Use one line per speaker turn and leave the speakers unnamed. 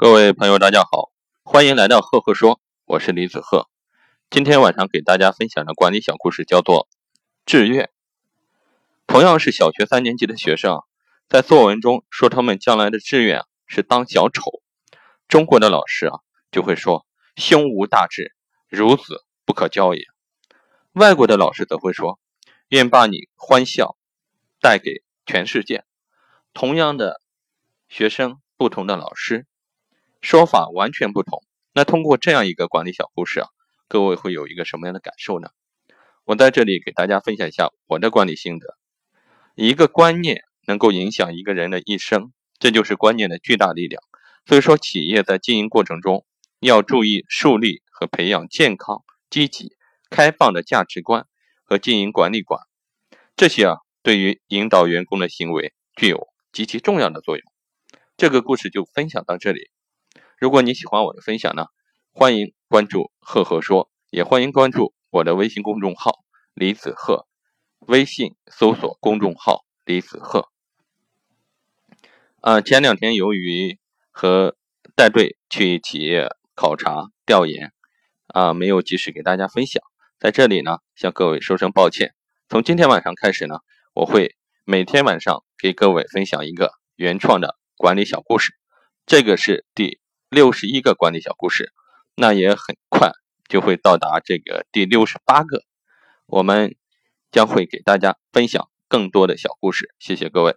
各位朋友，大家好，欢迎来到赫赫说，我是李子赫。今天晚上给大家分享的管理小故事叫做《志愿》。同样是小学三年级的学生，在作文中说他们将来的志愿是当小丑。中国的老师啊，就会说“胸无大志，孺子不可教也”。外国的老师则会说“愿把你欢笑带给全世界”。同样的学生，不同的老师。说法完全不同。那通过这样一个管理小故事啊，各位会有一个什么样的感受呢？我在这里给大家分享一下我的管理心得。一个观念能够影响一个人的一生，这就是观念的巨大力量。所以说，企业在经营过程中要注意树立和培养健康、积极、开放的价值观和经营管理观，这些啊，对于引导员工的行为具有极其重要的作用。这个故事就分享到这里。如果你喜欢我的分享呢，欢迎关注“赫赫说”，也欢迎关注我的微信公众号“李子赫”，微信搜索公众号“李子赫”。啊，前两天由于和带队去企业考察调研，啊，没有及时给大家分享，在这里呢，向各位说声抱歉。从今天晚上开始呢，我会每天晚上给各位分享一个原创的管理小故事，这个是第。六十一个管理小故事，那也很快就会到达这个第六十八个，我们将会给大家分享更多的小故事。谢谢各位。